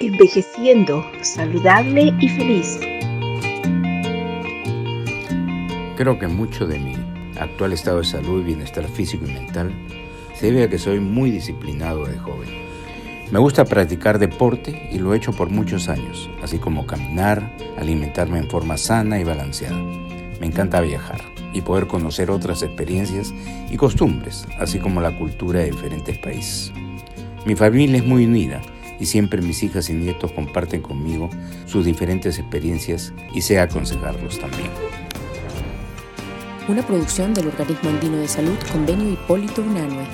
envejeciendo saludable y feliz. Creo que mucho de mi actual estado de salud y bienestar físico y mental se debe a que soy muy disciplinado de joven. Me gusta practicar deporte y lo he hecho por muchos años, así como caminar, alimentarme en forma sana y balanceada. Me encanta viajar y poder conocer otras experiencias y costumbres, así como la cultura de diferentes países. Mi familia es muy unida y siempre mis hijas y nietos comparten conmigo sus diferentes experiencias y sé aconsejarlos también. Una producción del Organismo Andino de Salud Convenio Hipólito Unanue.